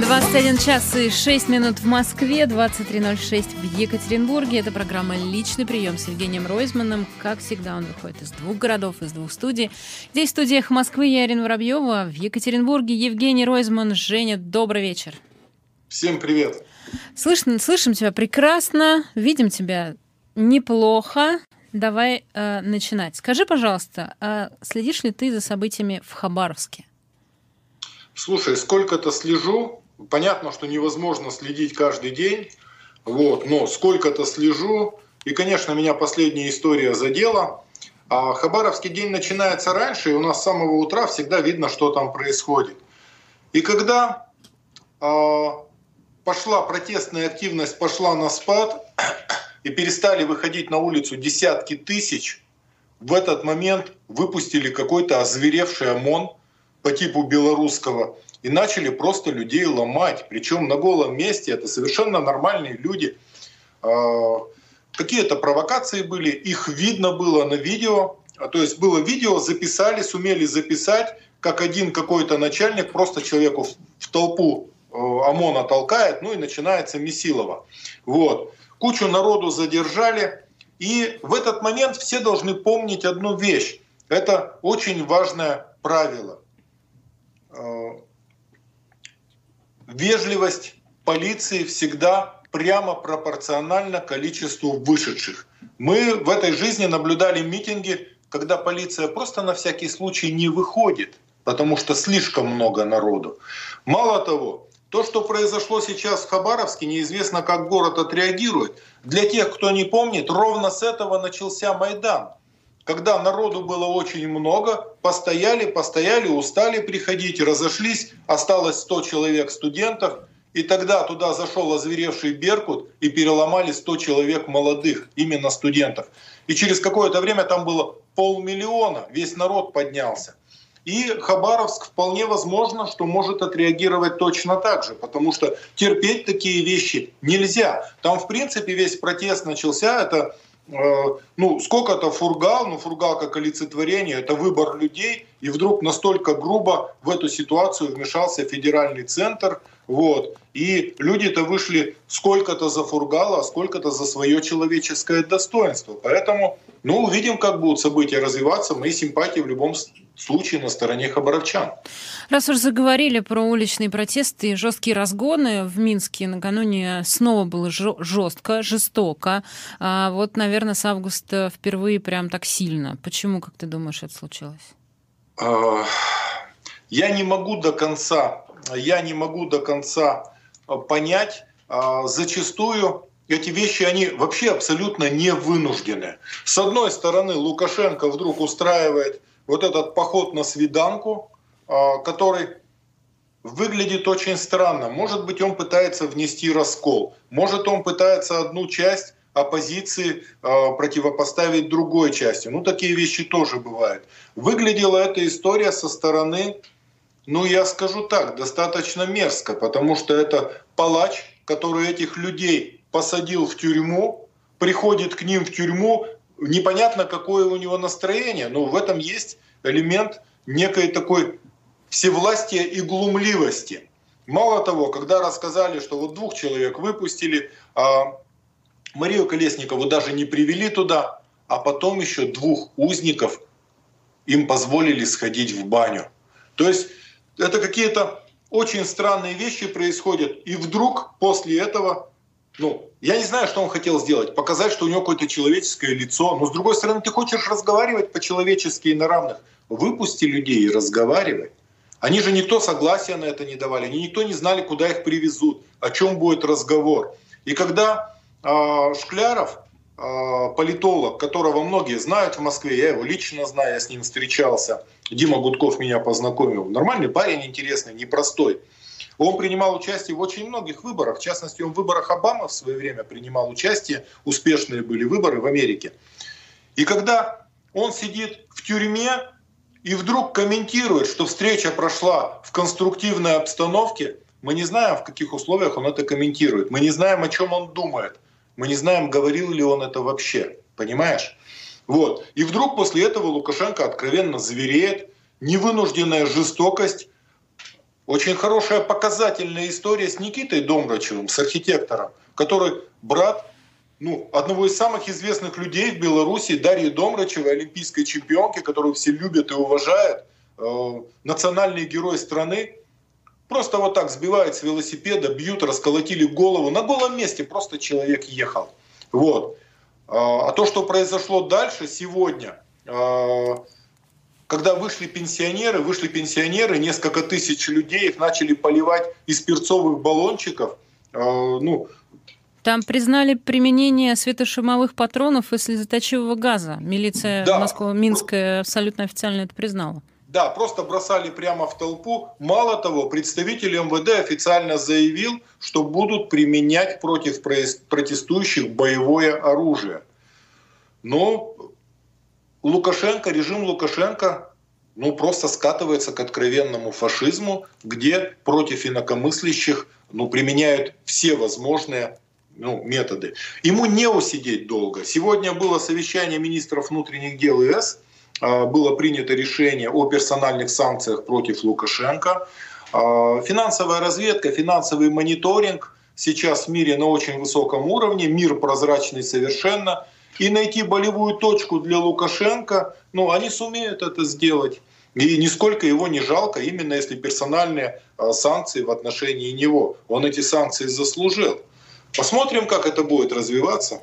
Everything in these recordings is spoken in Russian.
21 час и 6 минут в Москве, 23.06 в Екатеринбурге. Это программа «Личный прием» с Евгением Ройзманом. Как всегда, он выходит из двух городов, из двух студий. Здесь в студиях Москвы я, Ирина Воробьева, в Екатеринбурге Евгений Ройзман. Женя, добрый вечер. Всем привет. Слышно, слышим тебя прекрасно, видим тебя неплохо. Давай э, начинать. Скажи, пожалуйста, э, следишь ли ты за событиями в Хабаровске? Слушай, сколько-то слежу, Понятно, что невозможно следить каждый день, вот, но сколько-то слежу. И, конечно, меня последняя история задела. А Хабаровский день начинается раньше, и у нас с самого утра всегда видно, что там происходит. И когда э, пошла протестная активность, пошла на спад, и перестали выходить на улицу десятки тысяч, в этот момент выпустили какой-то озверевший ОМОН по типу белорусского – и начали просто людей ломать. Причем на голом месте это совершенно нормальные люди. А, какие-то провокации были, их видно было на видео. А, то есть было видео, записали, сумели записать, как один какой-то начальник просто человеку в толпу э, ОМОНа толкает, ну и начинается Месилова. Вот. Кучу народу задержали. И в этот момент все должны помнить одну вещь. Это очень важное правило. Вежливость полиции всегда прямо пропорциональна количеству вышедших. Мы в этой жизни наблюдали митинги, когда полиция просто на всякий случай не выходит, потому что слишком много народу. Мало того, то, что произошло сейчас в Хабаровске, неизвестно, как город отреагирует. Для тех, кто не помнит, ровно с этого начался Майдан когда народу было очень много, постояли, постояли, устали приходить, разошлись, осталось 100 человек студентов, и тогда туда зашел озверевший Беркут и переломали 100 человек молодых, именно студентов. И через какое-то время там было полмиллиона, весь народ поднялся. И Хабаровск вполне возможно, что может отреагировать точно так же, потому что терпеть такие вещи нельзя. Там, в принципе, весь протест начался, это ну, сколько-то фургал, ну, фургал как олицетворение, это выбор людей, и вдруг настолько грубо в эту ситуацию вмешался федеральный центр, вот, и люди-то вышли сколько-то за фургала, а сколько-то за свое человеческое достоинство. Поэтому, ну, увидим, как будут события развиваться, мои симпатии в любом случае на стороне хабаровчан. Раз уж заговорили про уличные протесты и жесткие разгоны в Минске накануне снова было жестко, жестоко. А вот, наверное, с августа впервые прям так сильно. Почему, как ты думаешь, это случилось? А, я не могу до конца, я не могу до конца понять. А, зачастую эти вещи, они вообще абсолютно не вынуждены. С одной стороны, Лукашенко вдруг устраивает вот этот поход на свиданку, а, который выглядит очень странно. Может быть, он пытается внести раскол. Может, он пытается одну часть оппозиции э, противопоставить другой части. Ну, такие вещи тоже бывают. Выглядела эта история со стороны, ну, я скажу так, достаточно мерзко, потому что это палач, который этих людей посадил в тюрьму, приходит к ним в тюрьму, непонятно, какое у него настроение, но в этом есть элемент некой такой всевластия и глумливости. Мало того, когда рассказали, что вот двух человек выпустили, а Марию Колесникову даже не привели туда, а потом еще двух узников им позволили сходить в баню. То есть это какие-то очень странные вещи происходят, и вдруг после этого, ну, я не знаю, что он хотел сделать, показать, что у него какое-то человеческое лицо, но с другой стороны, ты хочешь разговаривать по-человечески и на равных, выпусти людей и разговаривай. Они же никто согласия на это не давали, они никто не знали, куда их привезут, о чем будет разговор. И когда э, Шкляров, э, политолог, которого многие знают в Москве, я его лично знаю, я с ним встречался, Дима Гудков меня познакомил, нормальный парень, интересный, непростой. Он принимал участие в очень многих выборах, в частности, он в выборах Обамы в свое время принимал участие, успешные были выборы в Америке. И когда он сидит в тюрьме, и вдруг комментирует, что встреча прошла в конструктивной обстановке, мы не знаем, в каких условиях он это комментирует. Мы не знаем, о чем он думает. Мы не знаем, говорил ли он это вообще. Понимаешь? Вот. И вдруг после этого Лукашенко откровенно звереет. Невынужденная жестокость. Очень хорошая показательная история с Никитой Домрачевым, с архитектором, который брат ну, одного из самых известных людей в Беларуси, Дарьи Домрачевой, олимпийской чемпионки, которую все любят и уважают, э, национальный герой страны, просто вот так сбивают с велосипеда, бьют, расколотили голову. На голом месте просто человек ехал. Вот. А, а то, что произошло дальше, сегодня, э, когда вышли пенсионеры, вышли пенсионеры, несколько тысяч людей, их начали поливать из перцовых баллончиков, э, ну, там признали применение светошумовых патронов и слезоточивого газа. Милиция да. Москвы, Минская абсолютно официально это признала. Да, просто бросали прямо в толпу. Мало того, представитель МВД официально заявил, что будут применять против протестующих боевое оружие. Но Лукашенко, режим Лукашенко, ну просто скатывается к откровенному фашизму, где против инакомыслящих ну, применяют все возможные ну, методы. Ему не усидеть долго. Сегодня было совещание министров внутренних дел ЕС, было принято решение о персональных санкциях против Лукашенко. А, финансовая разведка, финансовый мониторинг сейчас в мире на очень высоком уровне, мир прозрачный совершенно. И найти болевую точку для Лукашенко, ну, они сумеют это сделать. И нисколько его не жалко, именно если персональные а, санкции в отношении него. Он эти санкции заслужил. Посмотрим, как это будет развиваться.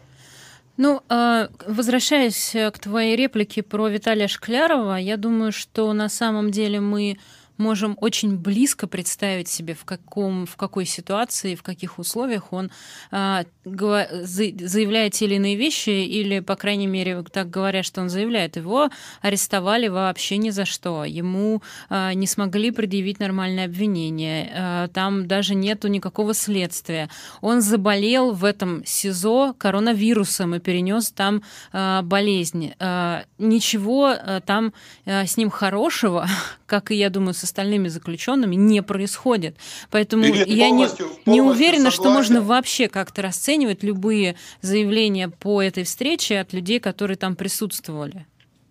Ну, а, возвращаясь к твоей реплике про Виталия Шклярова, я думаю, что на самом деле мы можем очень близко представить себе, в, каком, в какой ситуации, в каких условиях он а, заявляет те или иные вещи, или, по крайней мере, так говорят, что он заявляет. Его арестовали вообще ни за что. Ему а, не смогли предъявить нормальное обвинение. А, там даже нету никакого следствия. Он заболел в этом СИЗО коронавирусом и перенес там а, болезнь. А, ничего а, там а, с ним хорошего, как и, я думаю, с остальными заключенными, не происходит. Поэтому Ирина, я полностью, не, не уверена, согласен. что можно вообще как-то расценивать любые заявления по этой встрече от людей, которые там присутствовали.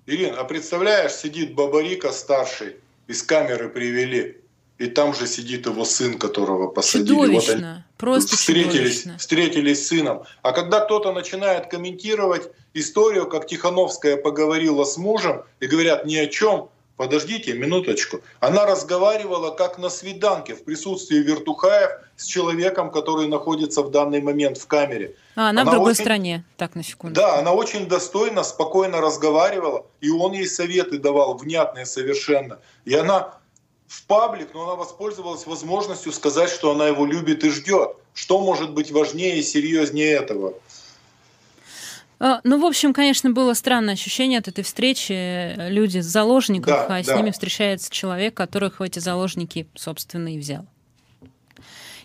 Ирина, а представляешь, сидит Бабарика старший, из камеры привели, и там же сидит его сын, которого посадили. Чудовищно. Вот Просто встретились, чудовищно. встретились с сыном. А когда кто-то начинает комментировать историю, как Тихановская поговорила с мужем, и говорят ни о чем, Подождите минуточку. Она разговаривала как на свиданке в присутствии Вертухаев с человеком, который находится в данный момент в камере. А, она, она в другой очень, стране. Так, на секунду. Да, она очень достойно, спокойно разговаривала, и он ей советы давал, внятные совершенно. И она в паблик, но она воспользовалась возможностью сказать, что она его любит и ждет. Что может быть важнее и серьезнее этого? А, ну, в общем, конечно, было странное ощущение от этой встречи. Люди заложников, да, а с да. ними встречается человек, которых в эти заложники, собственно, и взял.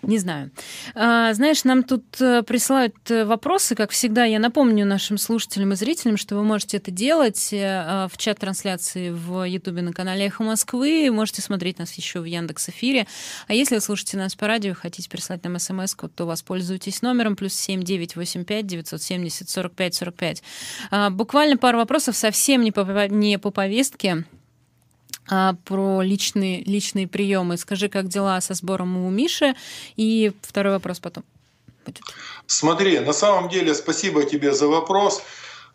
Не знаю. А, знаешь, нам тут э, присылают э, вопросы, как всегда. Я напомню нашим слушателям и зрителям, что вы можете это делать э, в чат-трансляции в Ютубе на канале «Эхо Москвы». Можете смотреть нас еще в Яндекс Эфире. А если вы слушаете нас по радио и хотите прислать нам смс то воспользуйтесь номером плюс 7985 970 45 45. Буквально пару вопросов совсем не по, не по повестке а, про личные, личные приемы. Скажи, как дела со сбором у Миши? И второй вопрос потом будет. Смотри, на самом деле спасибо тебе за вопрос.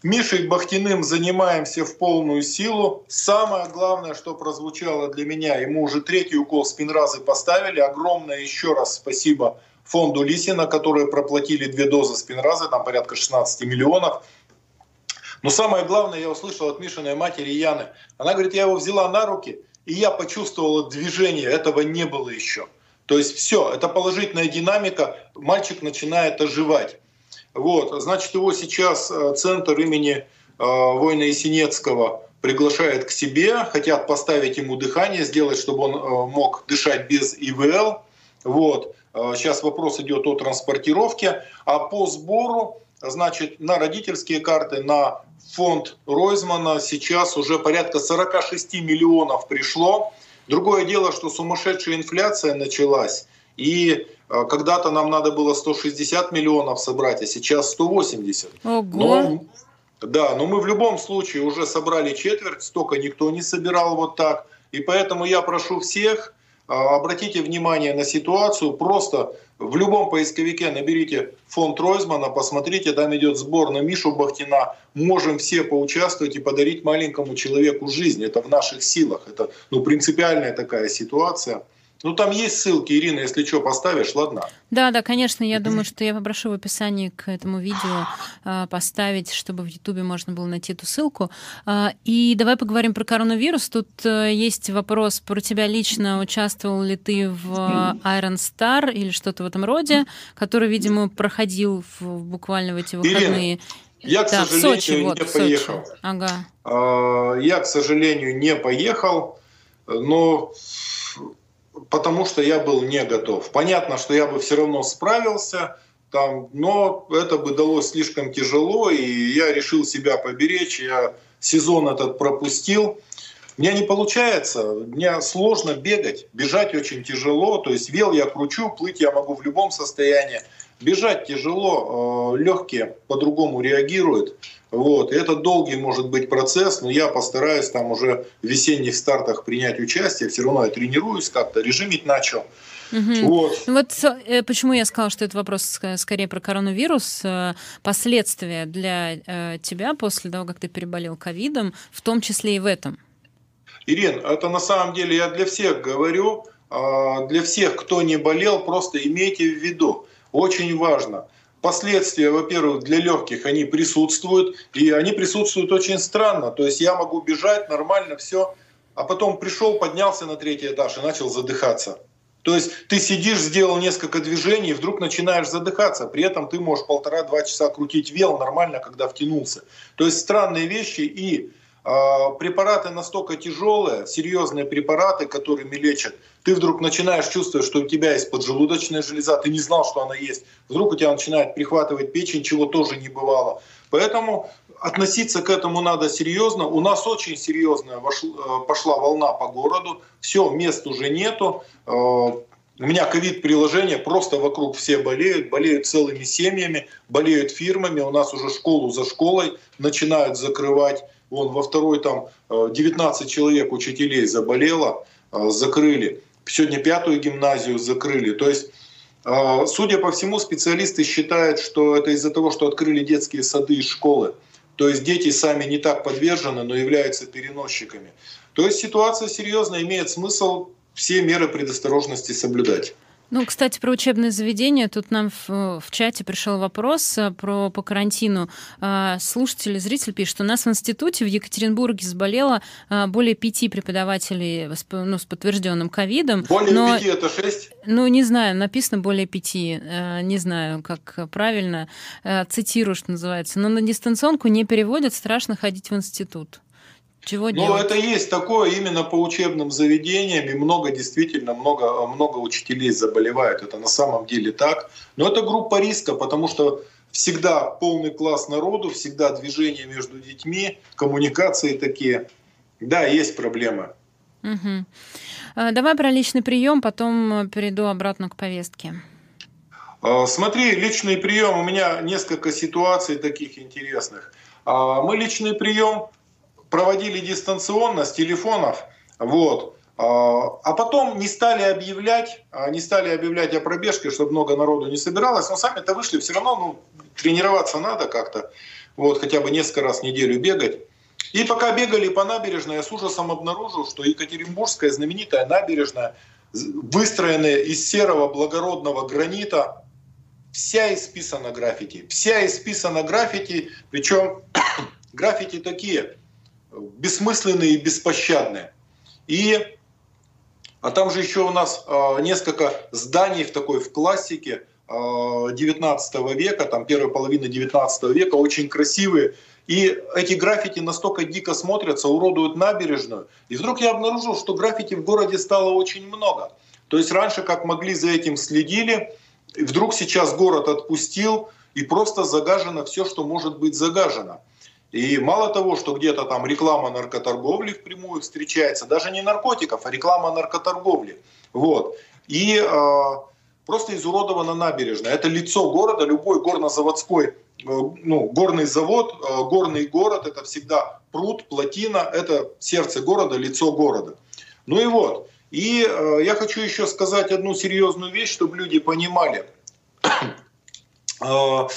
Мишей Бахтиным занимаемся в полную силу. Самое главное, что прозвучало для меня, ему уже третий укол спинразы поставили. Огромное еще раз спасибо фонду Лисина, которые проплатили две дозы спинразы, там порядка 16 миллионов. Но самое главное, я услышал от Мишиной матери Яны. Она говорит, я его взяла на руки, и я почувствовала движение. Этого не было еще. То есть все, это положительная динамика, мальчик начинает оживать. Вот, значит, его сейчас э, центр имени э, Война Есенецкого приглашает к себе, хотят поставить ему дыхание, сделать, чтобы он э, мог дышать без ИВЛ. Вот. Сейчас вопрос идет о транспортировке. А по сбору значит, на родительские карты, на фонд Ройзмана сейчас уже порядка 46 миллионов пришло. Другое дело, что сумасшедшая инфляция началась, и э, когда-то нам надо было 160 миллионов собрать, а сейчас 180. Ого. Но, да, но мы в любом случае уже собрали четверть, столько никто не собирал вот так. И поэтому я прошу всех обратите внимание на ситуацию, просто в любом поисковике наберите фонд Ройзмана, посмотрите, там идет сбор на Мишу Бахтина. Можем все поучаствовать и подарить маленькому человеку жизнь. Это в наших силах. Это ну, принципиальная такая ситуация. Ну, там есть ссылки, Ирина, если что, поставишь, ладно? Да, да, конечно, я думаю, что я попрошу в описании к этому видео э, поставить, чтобы в Ютубе можно было найти эту ссылку. Э, и давай поговорим про коронавирус. Тут э, есть вопрос про тебя лично. Участвовал ли ты в Iron Star или что-то в этом роде, который, видимо, проходил в, буквально в эти выходные? Ирина, я, к да, сожалению, Сочи, вот, не поехал. Ага. Я, к сожалению, не поехал, но потому что я был не готов. Понятно, что я бы все равно справился, там, но это бы далось слишком тяжело, и я решил себя поберечь, я сезон этот пропустил. У меня не получается, мне сложно бегать, бежать очень тяжело, то есть вел я кручу, плыть я могу в любом состоянии. Бежать тяжело, э, легкие по-другому реагируют. Вот. И это долгий может быть процесс, но я постараюсь там уже в весенних стартах принять участие. Все равно я тренируюсь как-то, режимить начал. Угу. Вот. вот э, почему я сказала, что это вопрос скорее про коронавирус. Э, последствия для тебя после того, как ты переболел ковидом, в том числе и в этом. Ирин, это на самом деле я для всех говорю, а, для всех, кто не болел, просто имейте в виду, очень важно. Последствия, во-первых, для легких они присутствуют, и они присутствуют очень странно. То есть я могу бежать нормально, все, а потом пришел, поднялся на третий этаж и начал задыхаться. То есть ты сидишь, сделал несколько движений, и вдруг начинаешь задыхаться. При этом ты можешь полтора-два часа крутить вел нормально, когда втянулся. То есть странные вещи. И препараты настолько тяжелые, серьезные препараты, которыми лечат, ты вдруг начинаешь чувствовать, что у тебя есть поджелудочная железа, ты не знал, что она есть. Вдруг у тебя начинает прихватывать печень, чего тоже не бывало. Поэтому относиться к этому надо серьезно. У нас очень серьезная э, пошла волна по городу. Все, мест уже нету. Э, у меня ковид-приложение, просто вокруг все болеют, болеют целыми семьями, болеют фирмами. У нас уже школу за школой начинают закрывать. Вон во второй там 19 э, человек учителей заболело, э, закрыли. Сегодня пятую гимназию закрыли. То есть, э, судя по всему, специалисты считают, что это из-за того, что открыли детские сады и школы. То есть дети сами не так подвержены, но являются переносчиками. То есть ситуация серьезная, имеет смысл все меры предосторожности соблюдать. Ну, кстати, про учебные заведения. Тут нам в, в чате пришел вопрос э, про по карантину. А, слушатель, зритель пишет, что у нас в институте в Екатеринбурге заболело а, более пяти преподавателей ну, с подтвержденным ковидом. Более но, пяти это шесть? Ну, не знаю, написано более пяти. Э, не знаю, как правильно. Э, цитирую, что называется. Но на дистанционку не переводят, страшно ходить в институт. Чего ну, это есть такое именно по учебным заведениям, и много, действительно, много, много учителей заболевают. Это на самом деле так. Но это группа риска, потому что всегда полный класс народу, всегда движение между детьми, коммуникации такие. Да, есть проблемы. Угу. Давай про личный прием, потом перейду обратно к повестке. А, смотри, личный прием, у меня несколько ситуаций таких интересных. А, мы личный прием проводили дистанционно с телефонов, вот, а, а потом не стали объявлять, а, не стали объявлять о пробежке, чтобы много народу не собиралось, но сами-то вышли, все равно ну, тренироваться надо как-то, вот, хотя бы несколько раз в неделю бегать. И пока бегали по набережной, я с ужасом обнаружил, что Екатеринбургская знаменитая набережная, выстроенная из серого благородного гранита, вся исписана граффити. Вся исписана граффити, причем граффити такие – бессмысленные и беспощадные. И а там же еще у нас э, несколько зданий в такой в классике э, 19 века, там первой половины 19 века, очень красивые. И эти граффити настолько дико смотрятся, уродуют набережную. И вдруг я обнаружил, что граффити в городе стало очень много. То есть раньше, как могли, за этим следили. И вдруг сейчас город отпустил, и просто загажено все, что может быть загажено. И мало того, что где-то там реклама наркоторговли впрямую встречается, даже не наркотиков, а реклама наркоторговли. Вот. И э, просто изуродована набережная. Это лицо города, любой горнозаводской, э, ну, горный завод, э, горный город, это всегда пруд, плотина, это сердце города, лицо города. Ну и вот. И э, я хочу еще сказать одну серьезную вещь, чтобы люди понимали. э,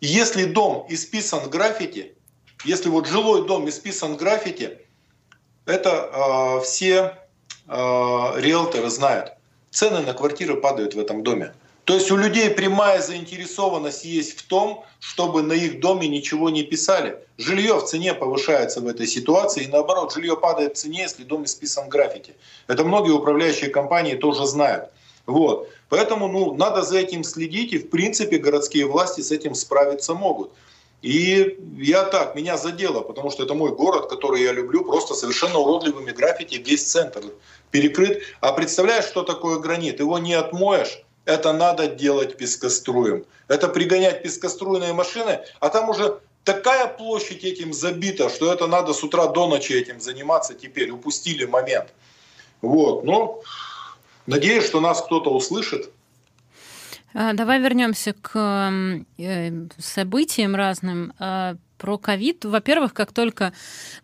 если дом исписан граффити, если вот жилой дом исписан граффити, это э, все э, риэлторы знают. Цены на квартиры падают в этом доме. То есть у людей прямая заинтересованность есть в том, чтобы на их доме ничего не писали. Жилье в цене повышается в этой ситуации, и наоборот, жилье падает в цене, если дом исписан граффити. Это многие управляющие компании тоже знают. Вот. Поэтому ну, надо за этим следить, и в принципе городские власти с этим справиться могут. И я так, меня задело, потому что это мой город, который я люблю, просто совершенно уродливыми граффити, весь центр перекрыт. А представляешь, что такое гранит? Его не отмоешь, это надо делать пескоструем. Это пригонять пескоструйные машины, а там уже такая площадь этим забита, что это надо с утра до ночи этим заниматься теперь. Упустили момент. Вот, ну, надеюсь, что нас кто-то услышит. А, давай вернемся к э, событиям разным. Про ковид. Во-первых, как только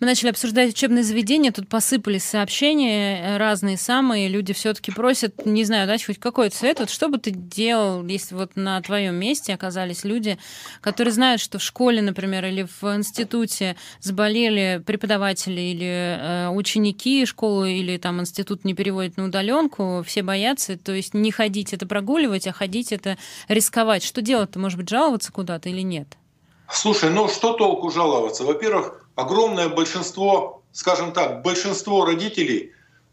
мы начали обсуждать учебные заведения, тут посыпались сообщения разные самые. Люди все-таки просят, не знаю, дать хоть какой-то совет. Вот что бы ты делал, если вот на твоем месте оказались люди, которые знают, что в школе, например, или в институте заболели преподаватели или э, ученики школы или там институт не переводит на удаленку, все боятся, то есть не ходить это прогуливать, а ходить это рисковать. Что делать-то? Может быть, жаловаться куда-то или нет? Слушай, ну что толку жаловаться? Во-первых, огромное большинство, скажем так, большинство родителей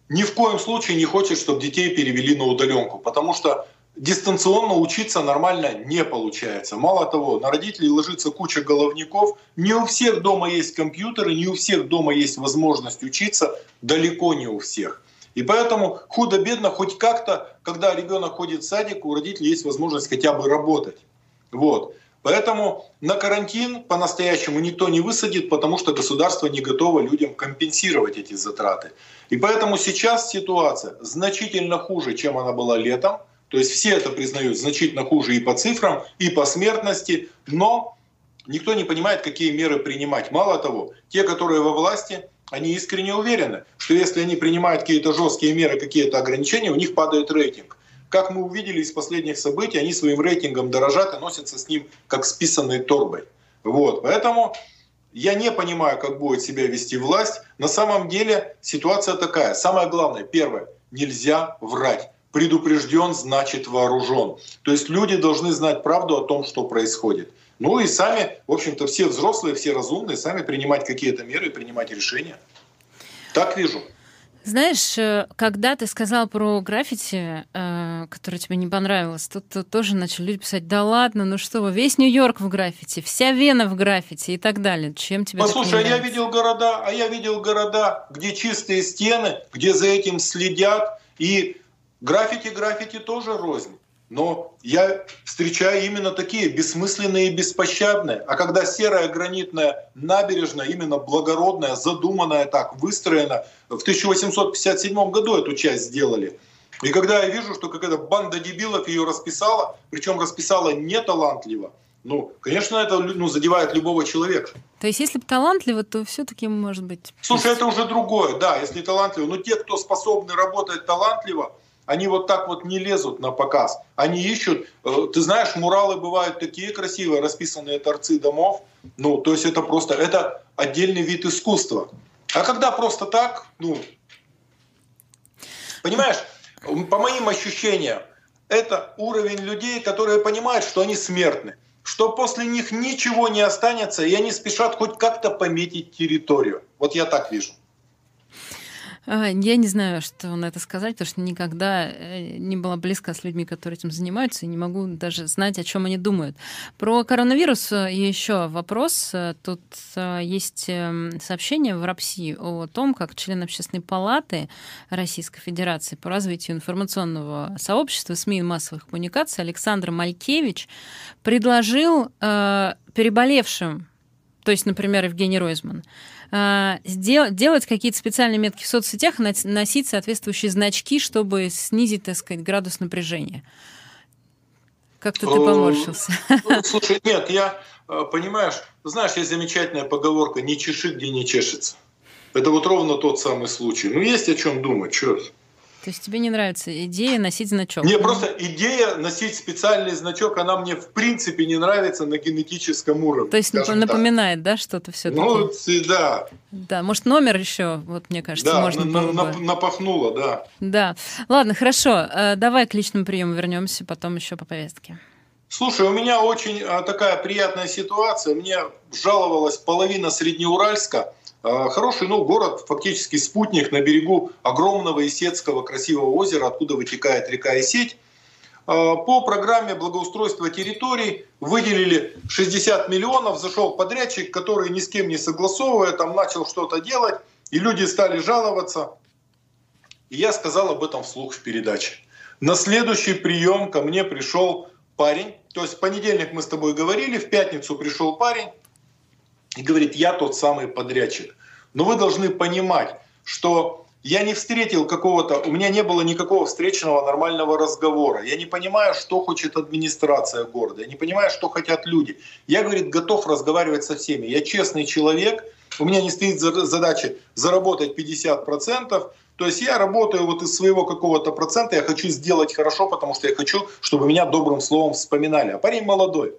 ни в коем случае не хочет, чтобы детей перевели на удаленку, потому что дистанционно учиться нормально не получается. Мало того, на родителей ложится куча головников. Не у всех дома есть компьютеры, не у всех дома есть возможность учиться, далеко не у всех. И поэтому худо-бедно хоть как-то, когда ребенок ходит в садик, у родителей есть возможность хотя бы работать. Вот. Поэтому на карантин по-настоящему никто не высадит, потому что государство не готово людям компенсировать эти затраты. И поэтому сейчас ситуация значительно хуже, чем она была летом. То есть все это признают значительно хуже и по цифрам, и по смертности, но никто не понимает, какие меры принимать. Мало того, те, которые во власти, они искренне уверены, что если они принимают какие-то жесткие меры, какие-то ограничения, у них падает рейтинг. Как мы увидели из последних событий, они своим рейтингом дорожат и носятся с ним как с торбой. Вот. Поэтому я не понимаю, как будет себя вести власть. На самом деле ситуация такая. Самое главное, первое, нельзя врать. Предупрежден, значит вооружен. То есть люди должны знать правду о том, что происходит. Ну и сами, в общем-то, все взрослые, все разумные, сами принимать какие-то меры и принимать решения. Так вижу. Знаешь, э, когда ты сказал про граффити, э, которое тебе не понравилось, тут, тут тоже начали люди писать, да ладно, ну что вы, весь Нью-Йорк в граффити, вся Вена в граффити и так далее. Чем тебе Послушай, а я видел города, а я видел города, где чистые стены, где за этим следят, и граффити-граффити тоже рознь. Но я встречаю именно такие бессмысленные и беспощадные. А когда серая гранитная набережная, именно благородная, задуманная так, выстроена, в 1857 году эту часть сделали. И когда я вижу, что какая-то банда дебилов ее расписала, причем расписала не талантливо, ну, конечно, это ну, задевает любого человека. То есть, если бы талантливо, то все-таки может быть. Слушай, это уже другое, да, если талантливо. Но те, кто способны работать талантливо, они вот так вот не лезут на показ. Они ищут, э, ты знаешь, муралы бывают такие красивые, расписанные торцы домов. Ну, то есть это просто, это отдельный вид искусства. А когда просто так, ну, понимаешь, по моим ощущениям, это уровень людей, которые понимают, что они смертны, что после них ничего не останется, и они спешат хоть как-то пометить территорию. Вот я так вижу. А, я не знаю, что на это сказать, потому что никогда э, не была близка с людьми, которые этим занимаются, и не могу даже знать, о чем они думают. Про коронавирус э, еще вопрос. Э, тут есть эм, сообщение в РАПСИ о том, как член Общественной палаты Российской Федерации по развитию информационного сообщества СМИ и массовых коммуникаций Александр Малькевич предложил переболевшим, то есть, например, Евгений Ройзман, а, делать какие-то специальные метки в соцсетях, носить соответствующие значки, чтобы снизить, так сказать, градус напряжения. Как-то ты поморщился. Ну, слушай, нет, я, э, понимаешь, знаешь, есть замечательная поговорка «не чеши, где не чешется». Это вот ровно тот самый случай. Ну, есть о чем думать, черт. То есть тебе не нравится идея носить значок? Мне просто идея носить специальный значок, она мне в принципе не нравится на генетическом уровне. То есть напоминает, так. да, что-то все-таки? Ну, да. Да, может, номер еще, вот мне кажется, да, можно на, было на, бы. напахнуло, да. Да. Ладно, хорошо. Э, давай к личному приему вернемся, потом еще по повестке. Слушай, у меня очень а, такая приятная ситуация. Мне жаловалась половина Среднеуральска – хороший ну, город, фактически спутник на берегу огромного Исетского красивого озера, откуда вытекает река Исеть. А, по программе благоустройства территорий выделили 60 миллионов, зашел подрядчик, который ни с кем не согласовывая, там начал что-то делать, и люди стали жаловаться. И я сказал об этом вслух в передаче. На следующий прием ко мне пришел парень, то есть в понедельник мы с тобой говорили, в пятницу пришел парень, и говорит, я тот самый подрядчик. Но вы должны понимать, что я не встретил какого-то, у меня не было никакого встречного нормального разговора. Я не понимаю, что хочет администрация города, я не понимаю, что хотят люди. Я, говорит, готов разговаривать со всеми. Я честный человек, у меня не стоит задача заработать 50%, то есть я работаю вот из своего какого-то процента, я хочу сделать хорошо, потому что я хочу, чтобы меня добрым словом вспоминали. А парень молодой.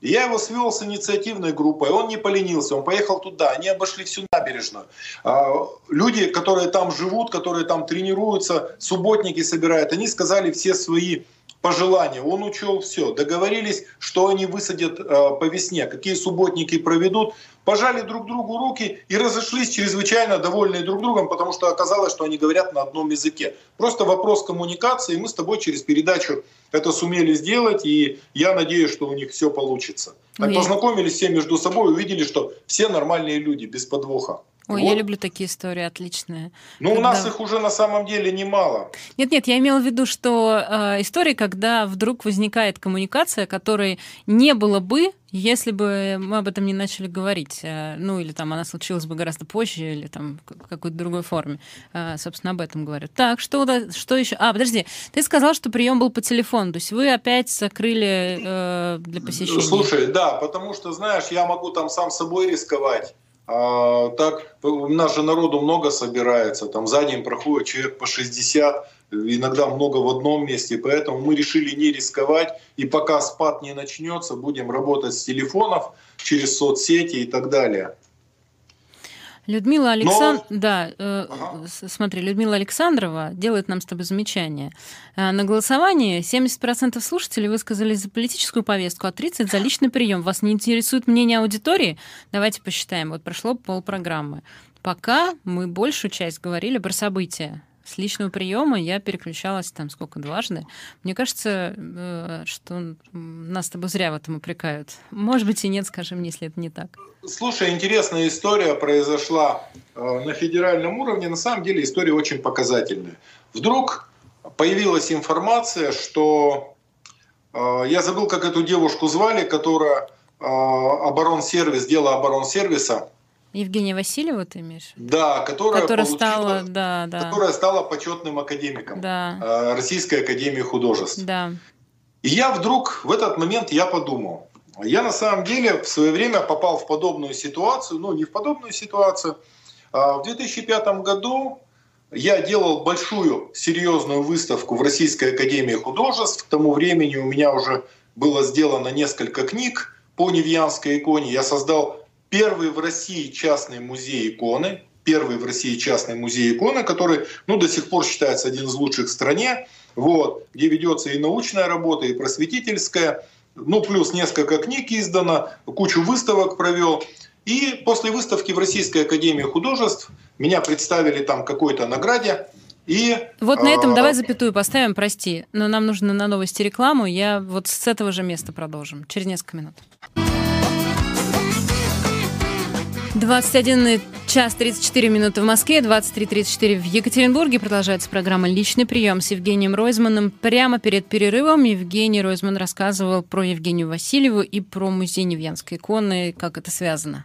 Я его свел с инициативной группой, он не поленился, он поехал туда, они обошли всю набережную. А, люди, которые там живут, которые там тренируются, субботники собирают, они сказали все свои пожелания. Он учел все. Договорились, что они высадят э, по весне, какие субботники проведут. Пожали друг другу руки и разошлись чрезвычайно довольные друг другом, потому что оказалось, что они говорят на одном языке. Просто вопрос коммуникации. Мы с тобой через передачу это сумели сделать, и я надеюсь, что у них все получится. Так, познакомились все между собой, увидели, что все нормальные люди, без подвоха. Ой, вот. я люблю такие истории, отличные. Ну, когда... у нас их уже на самом деле немало. Нет, нет, я имела в виду, что э, истории, когда вдруг возникает коммуникация, которой не было бы, если бы мы об этом не начали говорить. Э, ну, или там она случилась бы гораздо позже, или там в какой-то другой форме. Э, собственно, об этом говорят. Так, что, что еще? А, подожди, ты сказал, что прием был по телефону, то есть вы опять закрыли э, для посещения. Слушай, да, потому что, знаешь, я могу там сам собой рисковать. А, так, у нас же народу много собирается, там за день проходит человек по 60, иногда много в одном месте, поэтому мы решили не рисковать, и пока спад не начнется, будем работать с телефонов, через соцсети и так далее. Людмила Александ... Но... Да, э, ага. смотри, Людмила Александрова делает нам с тобой замечание. Э, на голосовании 70% слушателей высказались за политическую повестку, а 30% за личный прием. Вас не интересует мнение аудитории? Давайте посчитаем. Вот прошло полпрограммы. Пока мы большую часть говорили про события с личного приема я переключалась там сколько дважды. Мне кажется, э, что нас с тобой зря в этом упрекают. Может быть и нет, скажи мне, если это не так. Слушай, интересная история произошла э, на федеральном уровне. На самом деле история очень показательная. Вдруг появилась информация, что э, я забыл, как эту девушку звали, которая оборонсервис, дело оборонсервиса, Евгения Васильева ты имеешь? Да, которая, которая стала, да, да. которая стала почетным академиком да. Э, Российской академии художеств. Да. И я вдруг в этот момент я подумал, я на самом деле в свое время попал в подобную ситуацию, ну не в подобную ситуацию. А в 2005 году я делал большую серьезную выставку в Российской академии художеств. К тому времени у меня уже было сделано несколько книг по Невьянской иконе. Я создал первый в России частный музей иконы, первый в России частный музей иконы, который ну, до сих пор считается один из лучших в стране, вот, где ведется и научная работа, и просветительская, ну, плюс несколько книг издано, кучу выставок провел. И после выставки в Российской Академии Художеств меня представили там какой-то награде. И, вот на этом э, давай запятую поставим, прости, но нам нужно на новости рекламу. Я вот с этого же места продолжим через несколько минут. 21 час 34 минуты в Москве, 23.34 в Екатеринбурге. Продолжается программа «Личный прием» с Евгением Ройзманом. Прямо перед перерывом Евгений Ройзман рассказывал про Евгению Васильеву и про музей Невьянской иконы. Как это связано?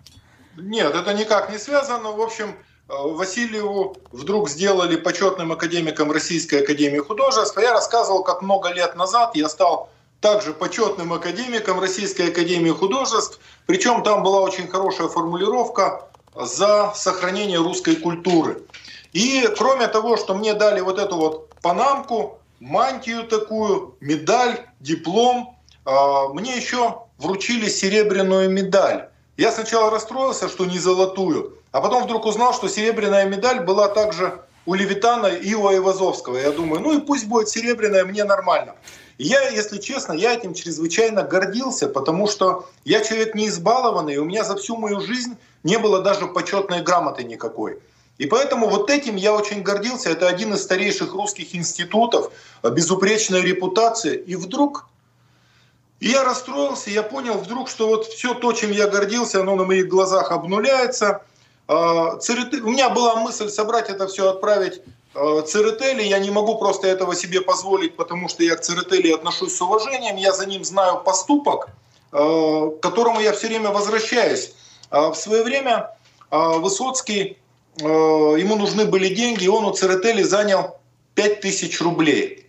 Нет, это никак не связано. В общем, э, Васильеву вдруг сделали почетным академиком Российской Академии Художеств. Я рассказывал, как много лет назад я стал также почетным академиком Российской Академии Художеств. Причем там была очень хорошая формулировка за сохранение русской культуры. И кроме того, что мне дали вот эту вот панамку, мантию такую, медаль, диплом, а, мне еще вручили серебряную медаль. Я сначала расстроился, что не золотую, а потом вдруг узнал, что серебряная медаль была также у Левитана и у Айвазовского. Я думаю, ну и пусть будет серебряная, мне нормально. я, если честно, я этим чрезвычайно гордился, потому что я человек не избалованный, и у меня за всю мою жизнь не было даже почетной грамоты никакой. И поэтому вот этим я очень гордился. Это один из старейших русских институтов, безупречная репутация. И вдруг и я расстроился, я понял вдруг, что вот все то, чем я гордился, оно на моих глазах обнуляется. А, у меня была мысль собрать это все, отправить а, Церетели. Я не могу просто этого себе позволить, потому что я к Церетели отношусь с уважением. Я за ним знаю поступок, а, к которому я все время возвращаюсь. В свое время Высоцкий, ему нужны были деньги, и он у Церетели занял 5000 рублей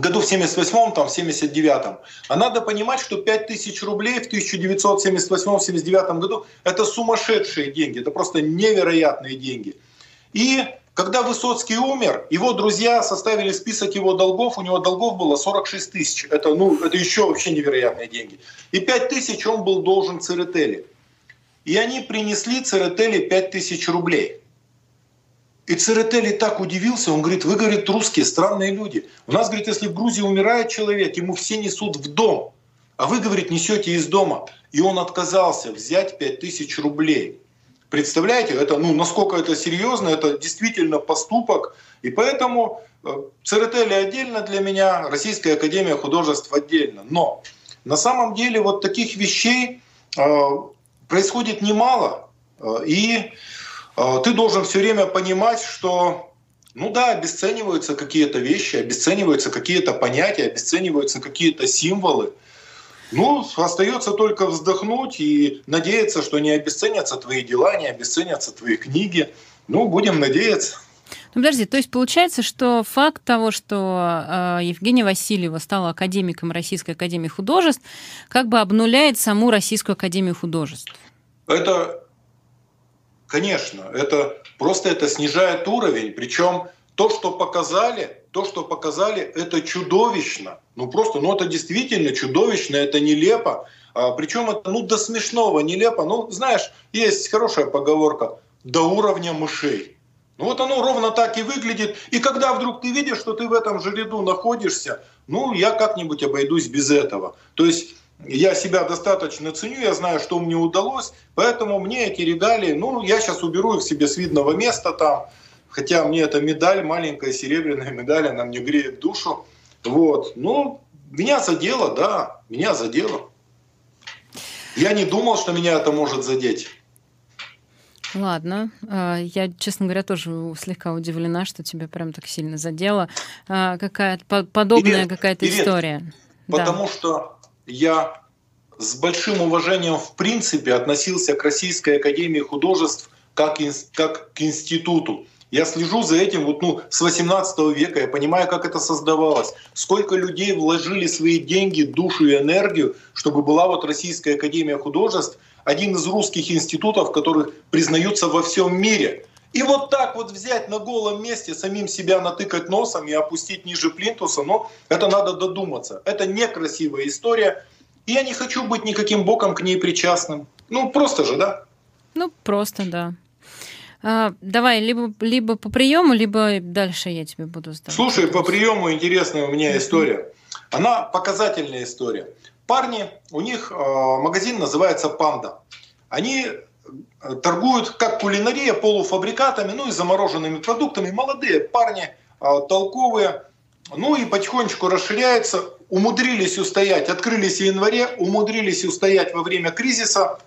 году в 78-м, там, в 79-м. А надо понимать, что 5000 рублей в 1978-79 году – это сумасшедшие деньги, это просто невероятные деньги. И когда Высоцкий умер, его друзья составили список его долгов, у него долгов было 46 тысяч. Это, ну, это еще вообще невероятные деньги. И 5 тысяч он был должен Церетели. И они принесли Церетели 5 тысяч рублей – и Церетели так удивился, он говорит, вы, говорит, русские, странные люди. У нас, говорит, если в Грузии умирает человек, ему все несут в дом, а вы, говорит, несете из дома. И он отказался взять 5000 рублей. Представляете, это, ну, насколько это серьезно, это действительно поступок. И поэтому э, Церетели отдельно для меня, Российская Академия Художеств отдельно. Но на самом деле вот таких вещей э, происходит немало. Э, и ты должен все время понимать, что ну да, обесцениваются какие-то вещи, обесцениваются какие-то понятия, обесцениваются какие-то символы. Ну, остается только вздохнуть и надеяться, что не обесценятся твои дела, не обесценятся твои книги. Ну, будем надеяться. Ну, подожди, то есть получается, что факт того, что э, Евгения Васильева стала академиком Российской Академии Художеств, как бы обнуляет саму Российскую Академию Художеств? Это Конечно, это просто это снижает уровень. Причем то, что показали, то, что показали, это чудовищно. Ну просто, ну это действительно чудовищно, это нелепо. А, причем это ну до смешного нелепо. Ну знаешь, есть хорошая поговорка до уровня мышей. Ну вот оно ровно так и выглядит. И когда вдруг ты видишь, что ты в этом же ряду находишься, ну я как-нибудь обойдусь без этого. То есть я себя достаточно ценю, я знаю, что мне удалось, поэтому мне эти регалии, ну, я сейчас уберу их себе с видного места там, хотя мне эта медаль, маленькая серебряная медаль, она мне греет душу, вот, ну, меня задело, да, меня задело. Я не думал, что меня это может задеть. Ладно. А, я, честно говоря, тоже слегка удивлена, что тебя прям так сильно задело. А, какая-то подобная какая-то история. Потому да. что я с большим уважением в принципе относился к Российской Академии Художеств как, как к институту. Я слежу за этим вот, ну, с 18 века, я понимаю, как это создавалось, сколько людей вложили свои деньги, душу и энергию, чтобы была вот Российская Академия Художеств, один из русских институтов, которые признаются во всем мире. И вот так вот взять на голом месте, самим себя натыкать носом и опустить ниже плинтуса, ну, это надо додуматься. Это некрасивая история. И я не хочу быть никаким боком к ней причастным. Ну, просто же, да? Ну, просто, да. А, давай, либо, либо по приему, либо дальше я тебе буду задавать. Слушай, по приему интересная у меня история. Она показательная история. Парни, у них э, магазин называется «Панда». Они торгуют как кулинария полуфабрикатами, ну и замороженными продуктами. Молодые парни, а, толковые, ну и потихонечку расширяются, умудрились устоять, открылись в январе, умудрились устоять во время кризиса,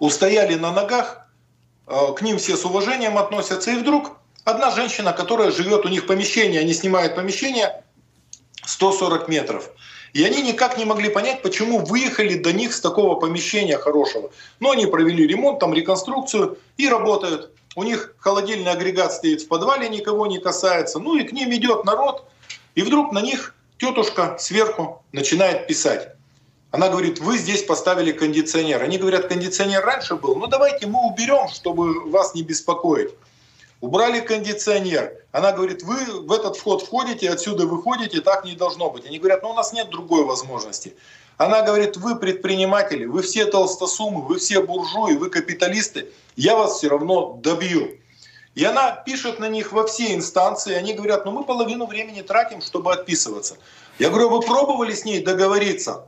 устояли на ногах, а, к ним все с уважением относятся. И вдруг одна женщина, которая живет у них в помещении, они снимают помещение 140 метров – и они никак не могли понять, почему выехали до них с такого помещения хорошего. Но они провели ремонт, там реконструкцию и работают. У них холодильный агрегат стоит в подвале, никого не касается. Ну и к ним идет народ, и вдруг на них тетушка сверху начинает писать. Она говорит, вы здесь поставили кондиционер. Они говорят, кондиционер раньше был, ну давайте мы уберем, чтобы вас не беспокоить. Убрали кондиционер. Она говорит, вы в этот вход входите, отсюда выходите, так не должно быть. Они говорят, ну у нас нет другой возможности. Она говорит, вы предприниматели, вы все толстосумы, вы все буржуи, вы капиталисты, я вас все равно добью. И она пишет на них во все инстанции, они говорят, ну мы половину времени тратим, чтобы отписываться. Я говорю, вы пробовали с ней договориться?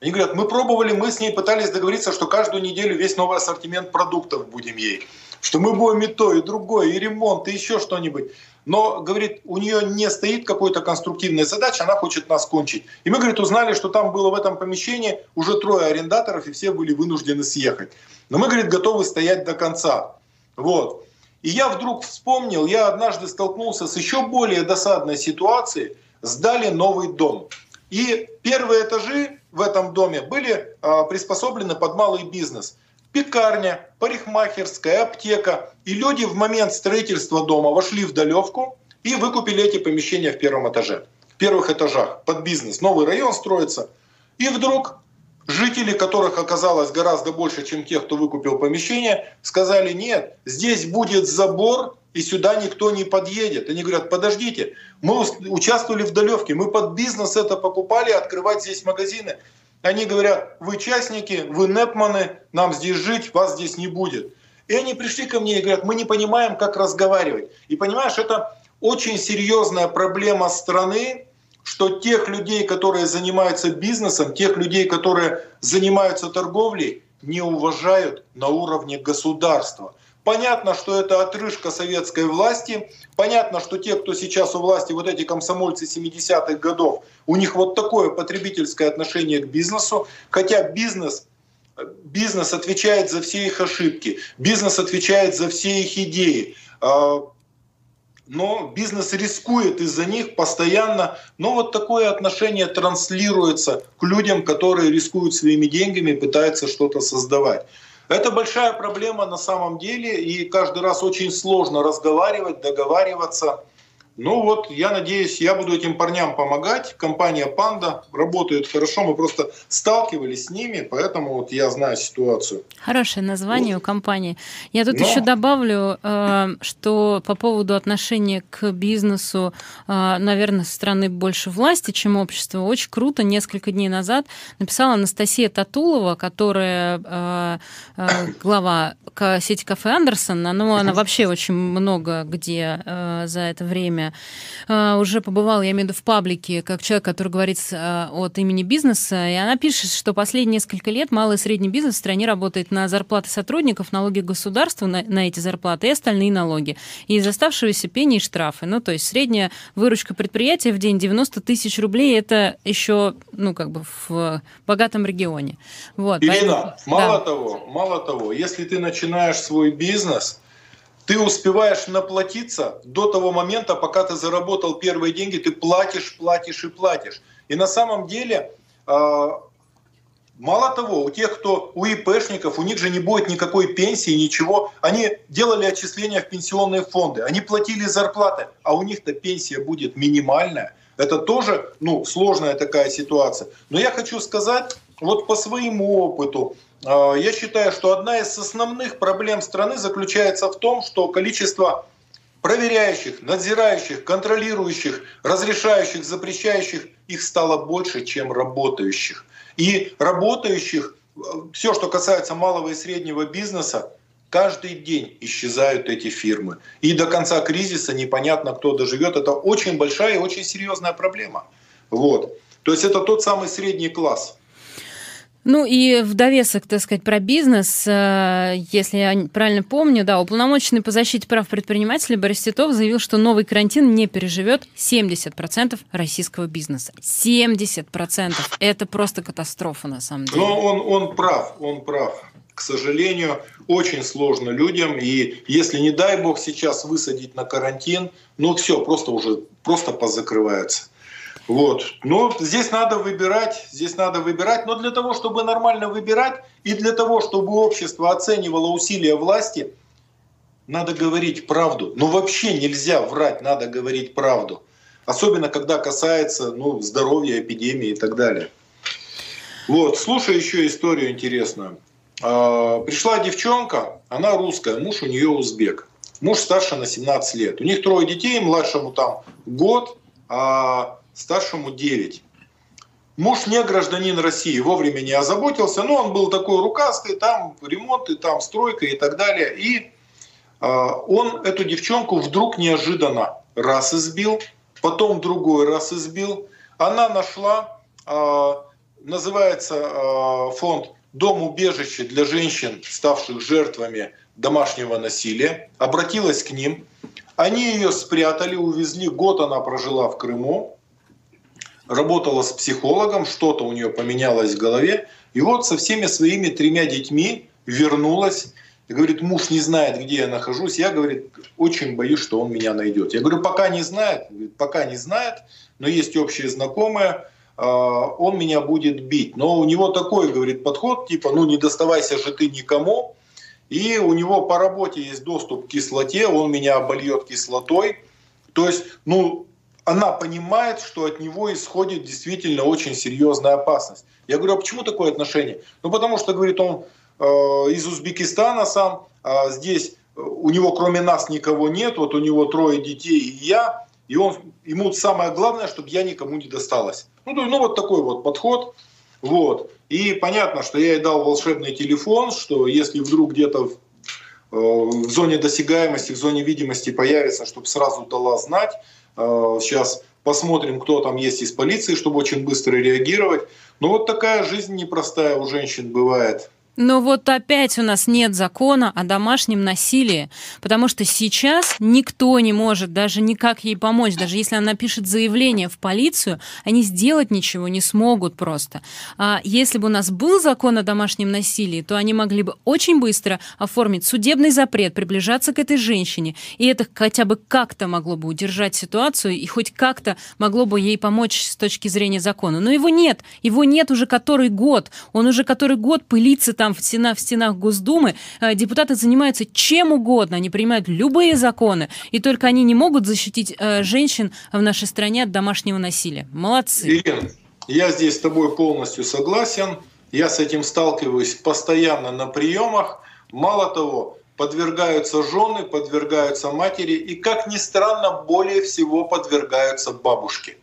Они говорят, мы пробовали, мы с ней пытались договориться, что каждую неделю весь новый ассортимент продуктов будем ей. Что мы будем и то, и другое, и ремонт, и еще что-нибудь. Но, говорит, у нее не стоит какой-то конструктивной задачи, она хочет нас кончить. И мы, говорит, узнали, что там было в этом помещении уже трое арендаторов, и все были вынуждены съехать. Но мы, говорит, готовы стоять до конца. Вот. И я вдруг вспомнил, я однажды столкнулся с еще более досадной ситуацией. Сдали новый дом. И первые этажи в этом доме были а, приспособлены под малый бизнес. Пекарня, парикмахерская, аптека. И люди в момент строительства дома вошли в долевку и выкупили эти помещения в первом этаже. В первых этажах под бизнес. Новый район строится. И вдруг Жители, которых оказалось гораздо больше, чем тех, кто выкупил помещение, сказали, нет, здесь будет забор, и сюда никто не подъедет. Они говорят, подождите, мы участвовали в долевке, мы под бизнес это покупали, открывать здесь магазины. Они говорят, вы частники, вы непманы, нам здесь жить, вас здесь не будет. И они пришли ко мне и говорят, мы не понимаем, как разговаривать. И понимаешь, это очень серьезная проблема страны, что тех людей, которые занимаются бизнесом, тех людей, которые занимаются торговлей, не уважают на уровне государства. Понятно, что это отрыжка советской власти. Понятно, что те, кто сейчас у власти, вот эти комсомольцы 70-х годов, у них вот такое потребительское отношение к бизнесу. Хотя бизнес, бизнес отвечает за все их ошибки, бизнес отвечает за все их идеи. А, но бизнес рискует из-за них постоянно. Но вот такое отношение транслируется к людям, которые рискуют своими деньгами и пытаются что-то создавать. Это большая проблема на самом деле, и каждый раз очень сложно разговаривать, договариваться. Ну вот, я надеюсь, я буду этим парням помогать. Компания «Панда» работает хорошо, мы просто сталкивались с ними, поэтому вот я знаю ситуацию. Хорошее название вот. у компании. Я тут Но... еще добавлю, э, что по поводу отношения к бизнесу, э, наверное, со стороны больше власти, чем общества, очень круто. Несколько дней назад написала Анастасия Татулова, которая э, глава сети кафе Андерсон. Она, она вообще очень много где за это время Э, уже побывала, я имею в виду, в паблике, как человек, который говорит э, от имени бизнеса, и она пишет, что последние несколько лет малый и средний бизнес в стране работает на зарплаты сотрудников, налоги государства на, на эти зарплаты и остальные налоги. И из оставшегося пени и штрафы. Ну, то есть средняя выручка предприятия в день 90 тысяч рублей, это еще, ну, как бы в богатом регионе. Вот, Ирина, поэтому, мало да. того, мало того, если ты начинаешь свой бизнес, ты успеваешь наплатиться до того момента, пока ты заработал первые деньги, ты платишь, платишь и платишь. И на самом деле, а, мало того, у тех, кто у ИПшников, у них же не будет никакой пенсии, ничего. Они делали отчисления в пенсионные фонды, они платили зарплаты, а у них-то пенсия будет минимальная. Это тоже ну, сложная такая ситуация. Но я хочу сказать, вот по своему опыту, я считаю, что одна из основных проблем страны заключается в том, что количество проверяющих, надзирающих, контролирующих, разрешающих, запрещающих, их стало больше, чем работающих. И работающих, все, что касается малого и среднего бизнеса, каждый день исчезают эти фирмы. И до конца кризиса непонятно, кто доживет. Это очень большая и очень серьезная проблема. Вот. То есть это тот самый средний класс. Ну и в довесок, так сказать, про бизнес, э, если я правильно помню, да, уполномоченный по защите прав предпринимателей Борис Титов заявил, что новый карантин не переживет 70% российского бизнеса. 70%! Это просто катастрофа на самом деле. Но он, он прав, он прав. К сожалению, очень сложно людям, и если, не дай бог, сейчас высадить на карантин, ну все, просто уже просто позакрываются. Вот. Но здесь надо выбирать, здесь надо выбирать. Но для того, чтобы нормально выбирать, и для того, чтобы общество оценивало усилия власти, надо говорить правду. Но вообще нельзя врать, надо говорить правду. Особенно, когда касается ну, здоровья, эпидемии и так далее. Вот, слушай еще историю интересную. А, пришла девчонка, она русская, муж у нее узбек. Муж старше на 17 лет. У них трое детей, младшему там год, а старшему 9. Муж не гражданин России, вовремя не озаботился, но он был такой рукастый, там ремонт, и там стройка и так далее. И э, он эту девчонку вдруг неожиданно раз избил, потом другой раз избил. Она нашла, э, называется э, фонд «Дом убежище для женщин, ставших жертвами домашнего насилия», обратилась к ним. Они ее спрятали, увезли, год она прожила в Крыму, работала с психологом, что-то у нее поменялось в голове. И вот со всеми своими тремя детьми вернулась и говорит, муж не знает, где я нахожусь. Я, говорит, очень боюсь, что он меня найдет. Я говорю, пока не знает, пока не знает, но есть общие знакомые, а, он меня будет бить. Но у него такой, говорит, подход, типа, ну не доставайся же ты никому. И у него по работе есть доступ к кислоте, он меня обольет кислотой. То есть, ну, она понимает, что от него исходит действительно очень серьезная опасность. Я говорю, а почему такое отношение? Ну, потому что, говорит, он э, из Узбекистана сам, а здесь э, у него кроме нас никого нет, вот у него трое детей и я, и он, ему самое главное, чтобы я никому не досталась. Ну, ну вот такой вот подход. Вот. И понятно, что я ей дал волшебный телефон, что если вдруг где-то в, э, в зоне досягаемости, в зоне видимости появится, чтобы сразу дала знать. Сейчас э, посмотрим, кто там есть из полиции, чтобы очень быстро реагировать. Но вот такая жизнь непростая у женщин бывает. Но вот опять у нас нет закона о домашнем насилии, потому что сейчас никто не может даже никак ей помочь. Даже если она пишет заявление в полицию, они сделать ничего не смогут просто. А если бы у нас был закон о домашнем насилии, то они могли бы очень быстро оформить судебный запрет, приближаться к этой женщине, и это хотя бы как-то могло бы удержать ситуацию и хоть как-то могло бы ей помочь с точки зрения закона. Но его нет. Его нет уже который год. Он уже который год пылится там в стенах, в стенах Госдумы, э, депутаты занимаются чем угодно, они принимают любые законы, и только они не могут защитить э, женщин в нашей стране от домашнего насилия. Молодцы. Ирина, я здесь с тобой полностью согласен. Я с этим сталкиваюсь постоянно на приемах. Мало того, подвергаются жены, подвергаются матери и, как ни странно, более всего подвергаются бабушки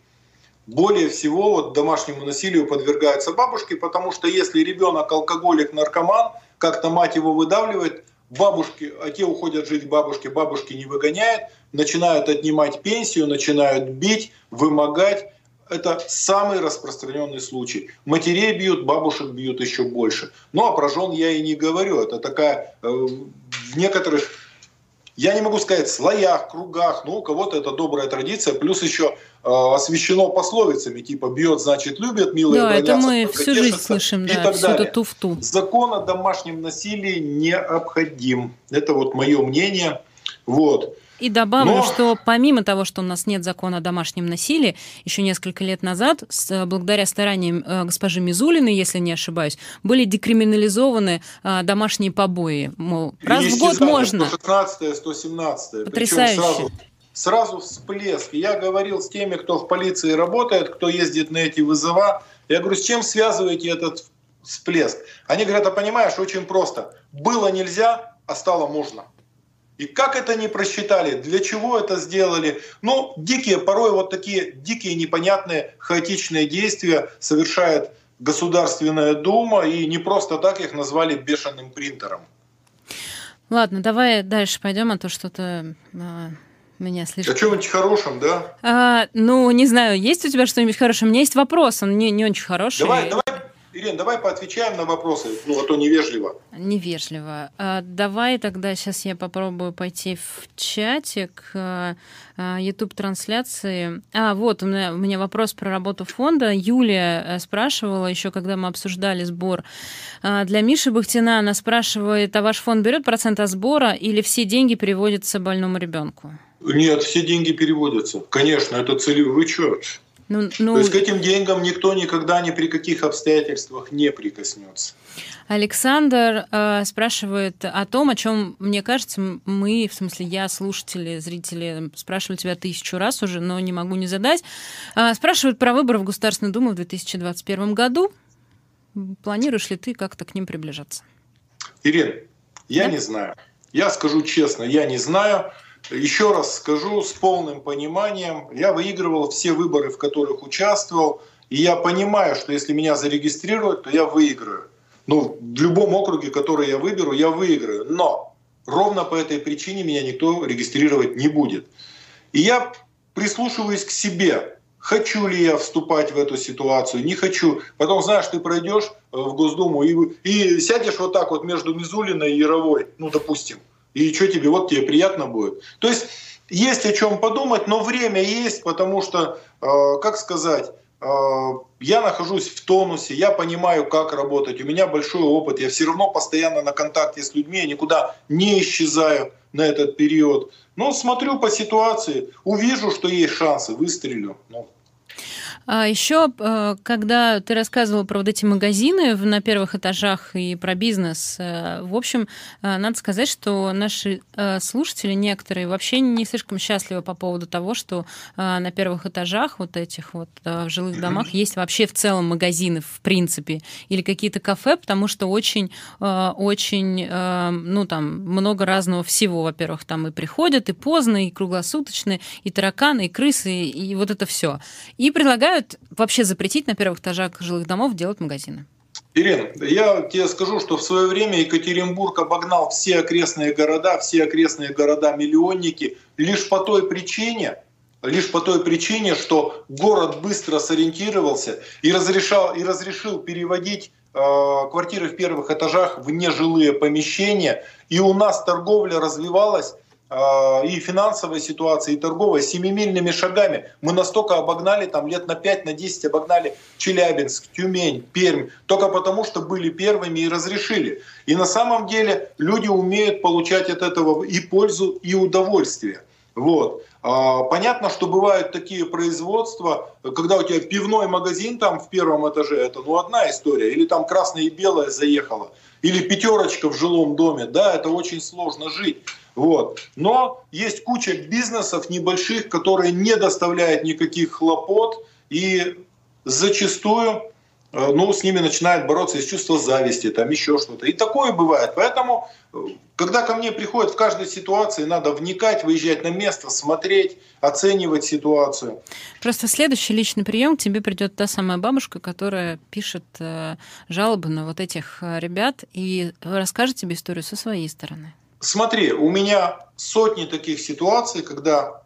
более всего вот домашнему насилию подвергаются бабушки, потому что если ребенок алкоголик, наркоман, как-то мать его выдавливает, бабушки, а те уходят жить к бабушке, бабушки не выгоняют, начинают отнимать пенсию, начинают бить, вымогать. Это самый распространенный случай. Матерей бьют, бабушек бьют еще больше. Ну а про жен я и не говорю. Это такая э, в некоторых я не могу сказать слоях, кругах, но у кого-то это добрая традиция, плюс еще э, освещено пословицами, типа «бьет, значит, любят, милые Да, это мы всю жизнь слышим, и да, так всю эту туфту. Закон о домашнем насилии необходим. Это вот мое мнение. Вот. И добавлю, Но... что помимо того, что у нас нет закона о домашнем насилии, еще несколько лет назад, с, благодаря стараниям э, госпожи Мизулиной, если не ошибаюсь, были декриминализованы а, домашние побои. Мол, раз в год можно. 116 117 Потрясающе. Сразу, сразу всплеск. Я говорил с теми, кто в полиции работает, кто ездит на эти вызова. Я говорю, с чем связываете этот всплеск? Они говорят, а понимаешь, очень просто. Было нельзя, а стало можно. И как это не просчитали, для чего это сделали. Ну, дикие, порой вот такие дикие, непонятные, хаотичные действия совершает Государственная Дума, и не просто так их назвали бешеным принтером. Ладно, давай дальше пойдем, а то что-то а, меня слишком... О чем-нибудь хорошем, да? А, ну, не знаю, есть у тебя что-нибудь хорошее? У меня есть вопрос, он не, не очень хороший. Давай, давай Ирина, давай поотвечаем на вопросы, ну а то невежливо. Невежливо. А, давай тогда сейчас я попробую пойти в чатик а, а, YouTube-трансляции. А, вот, у меня, у меня вопрос про работу фонда. Юлия э, спрашивала еще, когда мы обсуждали сбор. А, для Миши Бахтина она спрашивает, а ваш фонд берет процент от сбора или все деньги переводятся больному ребенку? Нет, все деньги переводятся. Конечно, это целевой. Вы что? Ну, ну... То есть к этим деньгам никто никогда ни при каких обстоятельствах не прикоснется. Александр э, спрашивает о том, о чем, мне кажется, мы, в смысле, я, слушатели, зрители, спрашивали тебя тысячу раз уже, но не могу не задать. Э, спрашивают про выборы в Государственную Думу в 2021 году. Планируешь ли ты как-то к ним приближаться? Ирина, я да? не знаю. Я скажу честно, я не знаю. Еще раз скажу с полным пониманием, я выигрывал все выборы, в которых участвовал, и я понимаю, что если меня зарегистрируют, то я выиграю. Ну, в любом округе, который я выберу, я выиграю. Но ровно по этой причине меня никто регистрировать не будет. И я прислушиваюсь к себе. Хочу ли я вступать в эту ситуацию, не хочу. Потом, знаешь, ты пройдешь э, в Госдуму и, и сядешь вот так вот между Мизулиной и Яровой, ну, допустим. И что тебе, вот тебе приятно будет. То есть есть о чем подумать, но время есть, потому что, э, как сказать, э, я нахожусь в тонусе, я понимаю, как работать, у меня большой опыт, я все равно постоянно на контакте с людьми, я никуда не исчезаю на этот период. Но смотрю по ситуации, увижу, что есть шансы, выстрелю. Ну, а еще, э, когда ты рассказывал про вот эти магазины на первых этажах и про бизнес, э, в общем, э, надо сказать, что наши слушатели некоторые вообще не слишком счастливы по поводу того, что на первых этажах вот этих вот в жилых домах есть вообще в целом магазины, в принципе, или какие-то кафе, потому что очень, очень, ну там много разного всего. Во-первых, там и приходят, и поздно, и круглосуточно, и тараканы, и крысы, и вот это все. И предлагают предлагают вообще запретить на первых этажах жилых домов делать магазины? Ирина, я тебе скажу, что в свое время Екатеринбург обогнал все окрестные города, все окрестные города-миллионники лишь по той причине, лишь по той причине, что город быстро сориентировался и, разрешал, и разрешил переводить э, квартиры в первых этажах в нежилые помещения, и у нас торговля развивалась и финансовая ситуация, и торговая семимильными шагами. Мы настолько обогнали, там лет на 5, на 10 обогнали Челябинск, Тюмень, Пермь, только потому, что были первыми и разрешили. И на самом деле люди умеют получать от этого и пользу, и удовольствие. Вот. А, понятно, что бывают такие производства, когда у тебя пивной магазин там в первом этаже, это ну одна история, или там красное и белое заехало, или пятерочка в жилом доме, да, это очень сложно жить. Вот. Но есть куча бизнесов небольших, которые не доставляют никаких хлопот и зачастую э, ну, с ними начинают бороться из чувства зависти, там еще что-то. И такое бывает. Поэтому, э, когда ко мне приходят в каждой ситуации, надо вникать, выезжать на место, смотреть, оценивать ситуацию. Просто следующий личный прием к тебе придет та самая бабушка, которая пишет э, жалобы на вот этих ребят и расскажет тебе историю со своей стороны. Смотри, у меня сотни таких ситуаций, когда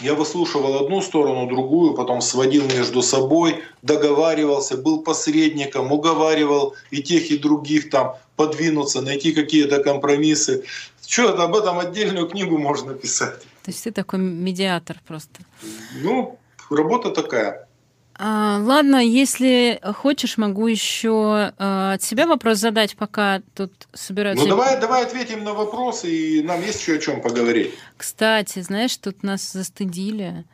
я выслушивал одну сторону, другую, потом сводил между собой, договаривался, был посредником, уговаривал и тех, и других там подвинуться, найти какие-то компромиссы. Что, об этом отдельную книгу можно писать. То есть ты такой медиатор просто. Ну, работа такая. А, ладно, если хочешь, могу еще а, от себя вопрос задать, пока тут собираются. Ну давай, давай ответим на вопросы, и нам есть еще о чем поговорить. Кстати, знаешь, тут нас застыдили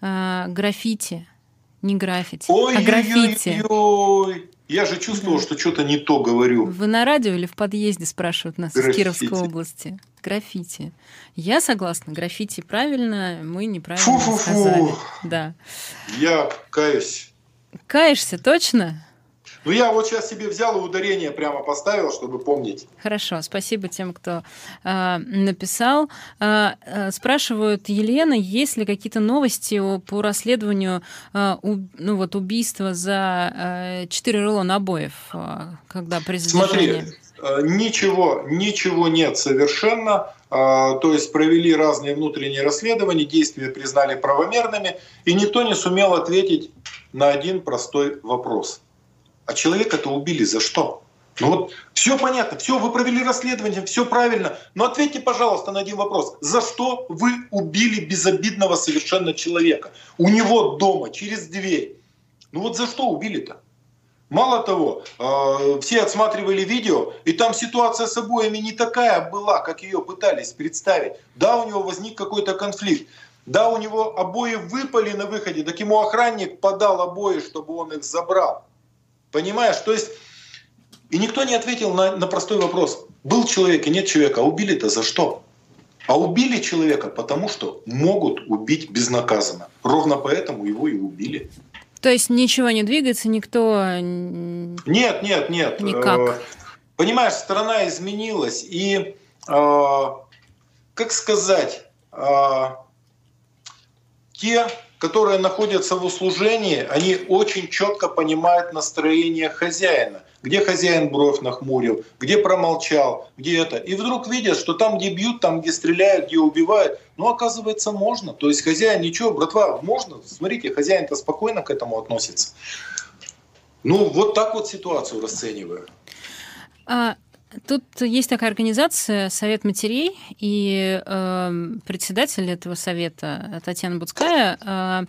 а, граффити, не граффити, ой, а граффити. Ой, ой, ой. Я же чувствовал, да. что что-то не то говорю. Вы на радио или в подъезде спрашивают нас граффити. из Кировской области? Граффити. Я согласна, граффити правильно, мы неправильно Фу-фу-фу. сказали. Да. Я каюсь. Каешься, точно? Ну, я вот сейчас себе взял и ударение прямо поставил, чтобы помнить. Хорошо, спасибо тем, кто э, написал. Э, э, спрашивают Елена, есть ли какие-то новости по расследованию э, у, ну, вот, убийства за э, 4 рулона обоев, э, когда при задержании... Смотри, ничего, ничего нет совершенно. То есть провели разные внутренние расследования, действия признали правомерными, и никто не сумел ответить на один простой вопрос – а человека-то убили за что? Ну вот все понятно, все, вы провели расследование, все правильно. Но ответьте, пожалуйста, на один вопрос. За что вы убили безобидного совершенно человека? У него дома, через дверь. Ну вот за что убили-то? Мало того, э, все отсматривали видео, и там ситуация с обоями не такая была, как ее пытались представить. Да, у него возник какой-то конфликт. Да, у него обои выпали на выходе, так ему охранник подал обои, чтобы он их забрал. Понимаешь? То есть и никто не ответил на, на простой вопрос. Был человек и нет человека, а убили-то за что? А убили человека, потому что могут убить безнаказанно. Ровно поэтому его и убили. То есть ничего не двигается, никто... Нет, нет, нет. Никак. Э, понимаешь, страна изменилась, и как сказать, те, которые находятся в услужении, они очень четко понимают настроение хозяина. Где хозяин бровь нахмурил, где промолчал, где это. И вдруг видят, что там, где бьют, там, где стреляют, где убивают, ну, оказывается, можно. То есть хозяин ничего, братва, можно. Смотрите, хозяин-то спокойно к этому относится. Ну, вот так вот ситуацию расцениваю. А, Тут есть такая организация Совет матерей, и э, председатель этого совета Татьяна Буцкая э,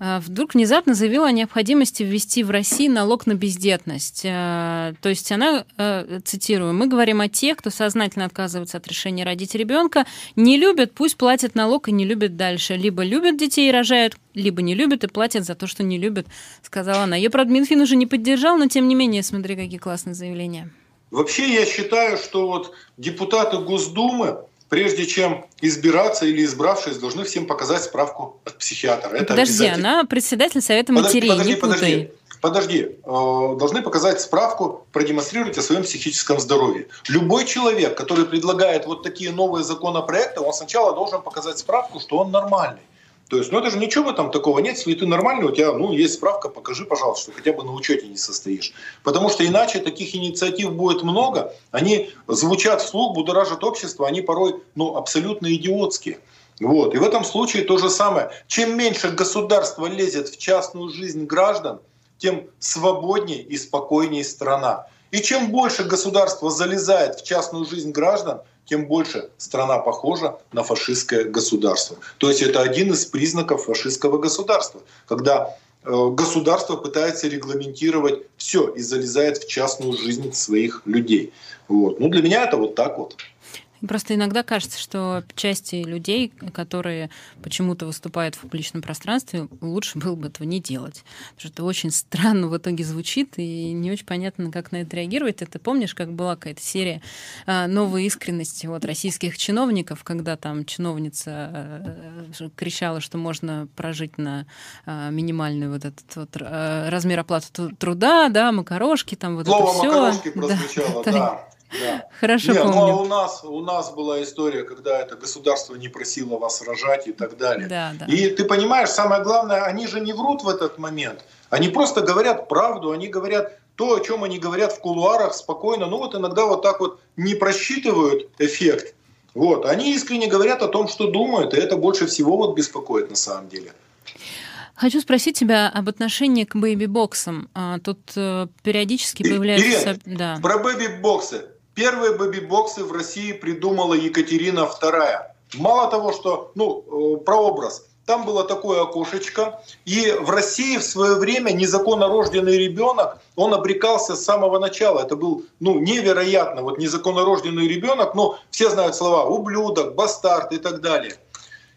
э, вдруг внезапно заявила о необходимости ввести в России налог на бездетность. Э, то есть она, э, цитирую, мы говорим о тех, кто сознательно отказывается от решения родить ребенка, не любят, пусть платят налог и не любят дальше. Либо любят детей и рожают, либо не любят и платят за то, что не любят, сказала она. Ее, правда, Минфин уже не поддержал, но тем не менее, смотри, какие классные заявления. Вообще я считаю, что вот депутаты Госдумы, прежде чем избираться или избравшись, должны всем показать справку от психиатра. Это подожди, она председатель Совета матерей, подожди, не подожди, путай. Подожди, э, должны показать справку, продемонстрировать о своем психическом здоровье. Любой человек, который предлагает вот такие новые законопроекты, он сначала должен показать справку, что он нормальный. То есть, ну это же ничего этом такого нет. Если ты нормальный, у тебя ну, есть справка, покажи, пожалуйста, что хотя бы на учете не состоишь. Потому что иначе таких инициатив будет много. Они звучат вслух, будоражат общество, они порой ну, абсолютно идиотские. Вот. И в этом случае то же самое. Чем меньше государство лезет в частную жизнь граждан, тем свободнее и спокойнее страна. И чем больше государство залезает в частную жизнь граждан, тем больше страна похожа на фашистское государство. То есть это один из признаков фашистского государства, когда э, государство пытается регламентировать все и залезает в частную жизнь своих людей. Вот. Ну, для меня это вот так вот. Просто иногда кажется, что части людей, которые почему-то выступают в публичном пространстве, лучше было бы этого не делать. Потому что это очень странно в итоге звучит, и не очень понятно, как на это реагировать. Это помнишь, как была какая-то серия а, новой искренности от российских чиновников, когда там чиновница а, кричала, что можно прожить на а, минимальный вот этот вот размер оплаты труда, да, макарошки, там вот Слово это все. макарошки прозвучало, да. да. Да. Хорошо Нет, помню. Ну, а у нас, у нас была история, когда это государство не просило вас рожать и так далее. Да, да. И ты понимаешь, самое главное, они же не врут в этот момент. Они просто говорят правду, они говорят то, о чем они говорят в кулуарах спокойно. Ну вот иногда вот так вот не просчитывают эффект. Вот. Они искренне говорят о том, что думают, и это больше всего вот беспокоит на самом деле. Хочу спросить тебя об отношении к бэйби-боксам. А, тут э, периодически появляются... Ирина, да. про бэйби-боксы. Первые бэби-боксы в России придумала Екатерина II. Мало того, что, ну, э, прообраз, там было такое окошечко, и в России в свое время незаконно рожденный ребенок, он обрекался с самого начала. Это был ну, невероятно, вот незаконно рожденный ребенок, ну, все знают слова ублюдок, бастард и так далее.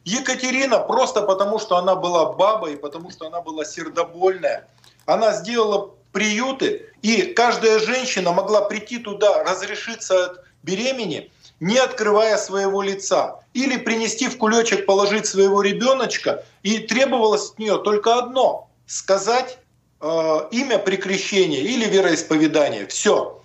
Екатерина просто потому, что она была бабой, потому что она была сердобольная, она сделала приюты, и каждая женщина могла прийти туда, разрешиться от беремени, не открывая своего лица. Или принести в кулечек, положить своего ребеночка, и требовалось от нее только одно – сказать э, имя при крещении или вероисповедание. Все.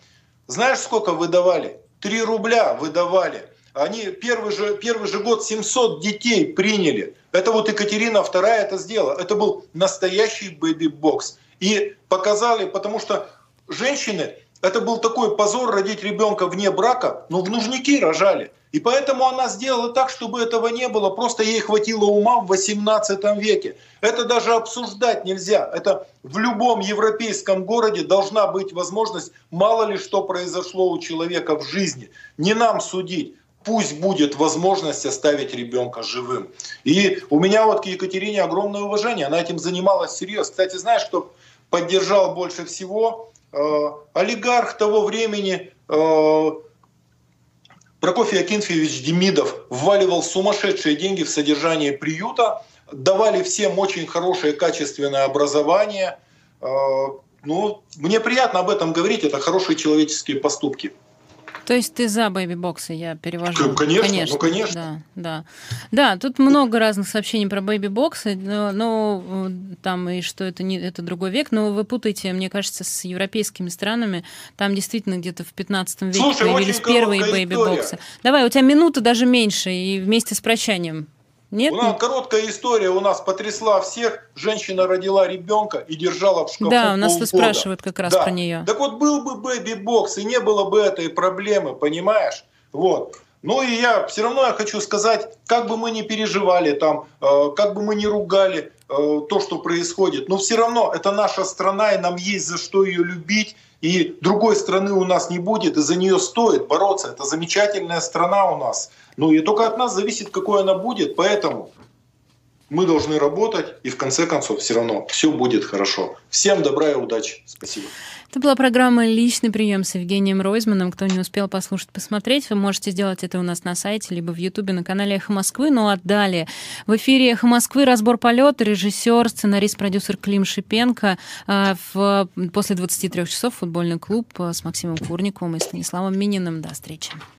Знаешь, сколько выдавали? Три рубля выдавали. Они первый же, первый же год 700 детей приняли. Это вот Екатерина II это сделала. Это был настоящий бэби-бокс. И показали, потому что женщины, это был такой позор родить ребенка вне брака, но в нужники рожали. И поэтому она сделала так, чтобы этого не было. Просто ей хватило ума в 18 веке. Это даже обсуждать нельзя. Это в любом европейском городе должна быть возможность, мало ли что произошло у человека в жизни. Не нам судить пусть будет возможность оставить ребенка живым. И у меня вот к Екатерине огромное уважение, она этим занималась серьезно. Кстати, знаешь, кто поддержал больше всего? Э, олигарх того времени э, Прокофий Акинфеевич Демидов вваливал сумасшедшие деньги в содержание приюта, давали всем очень хорошее качественное образование. Э, ну, мне приятно об этом говорить, это хорошие человеческие поступки. То есть ты за бэйби-боксы, я перевожу. Конечно, конечно. ну конечно. Да, да. Да, тут много разных сообщений про бэйби-боксы, но, но там и что это не это другой век, но вы путаете, мне кажется, с европейскими странами. Там действительно где-то в 15 веке Слушай, появились первые бэйби-боксы. Давай, у тебя минута даже меньше, и вместе с прощанием. Нет? У нас короткая история у нас потрясла всех. Женщина родила ребенка и держала в шкафу Да, у нас спрашивают как раз да. про нее. Так вот был бы бэби-бокс, и не было бы этой проблемы, понимаешь? Вот. Ну и я все равно я хочу сказать, как бы мы ни переживали там, э, как бы мы ни ругали э, то, что происходит, но все равно это наша страна, и нам есть за что ее любить, и другой страны у нас не будет, и за нее стоит бороться. Это замечательная страна у нас. Ну и только от нас зависит, какой она будет, поэтому мы должны работать, и в конце концов все равно все будет хорошо. Всем добра и удачи. Спасибо. Это была программа «Личный прием» с Евгением Ройзманом. Кто не успел послушать, посмотреть, вы можете сделать это у нас на сайте, либо в Ютубе на канале «Эхо Москвы». Ну а далее в эфире «Эхо Москвы» разбор полета, режиссер, сценарист, продюсер Клим Шипенко. А, в, после 23 часов футбольный клуб с Максимом Курниковым и Станиславом Мининым. До встречи.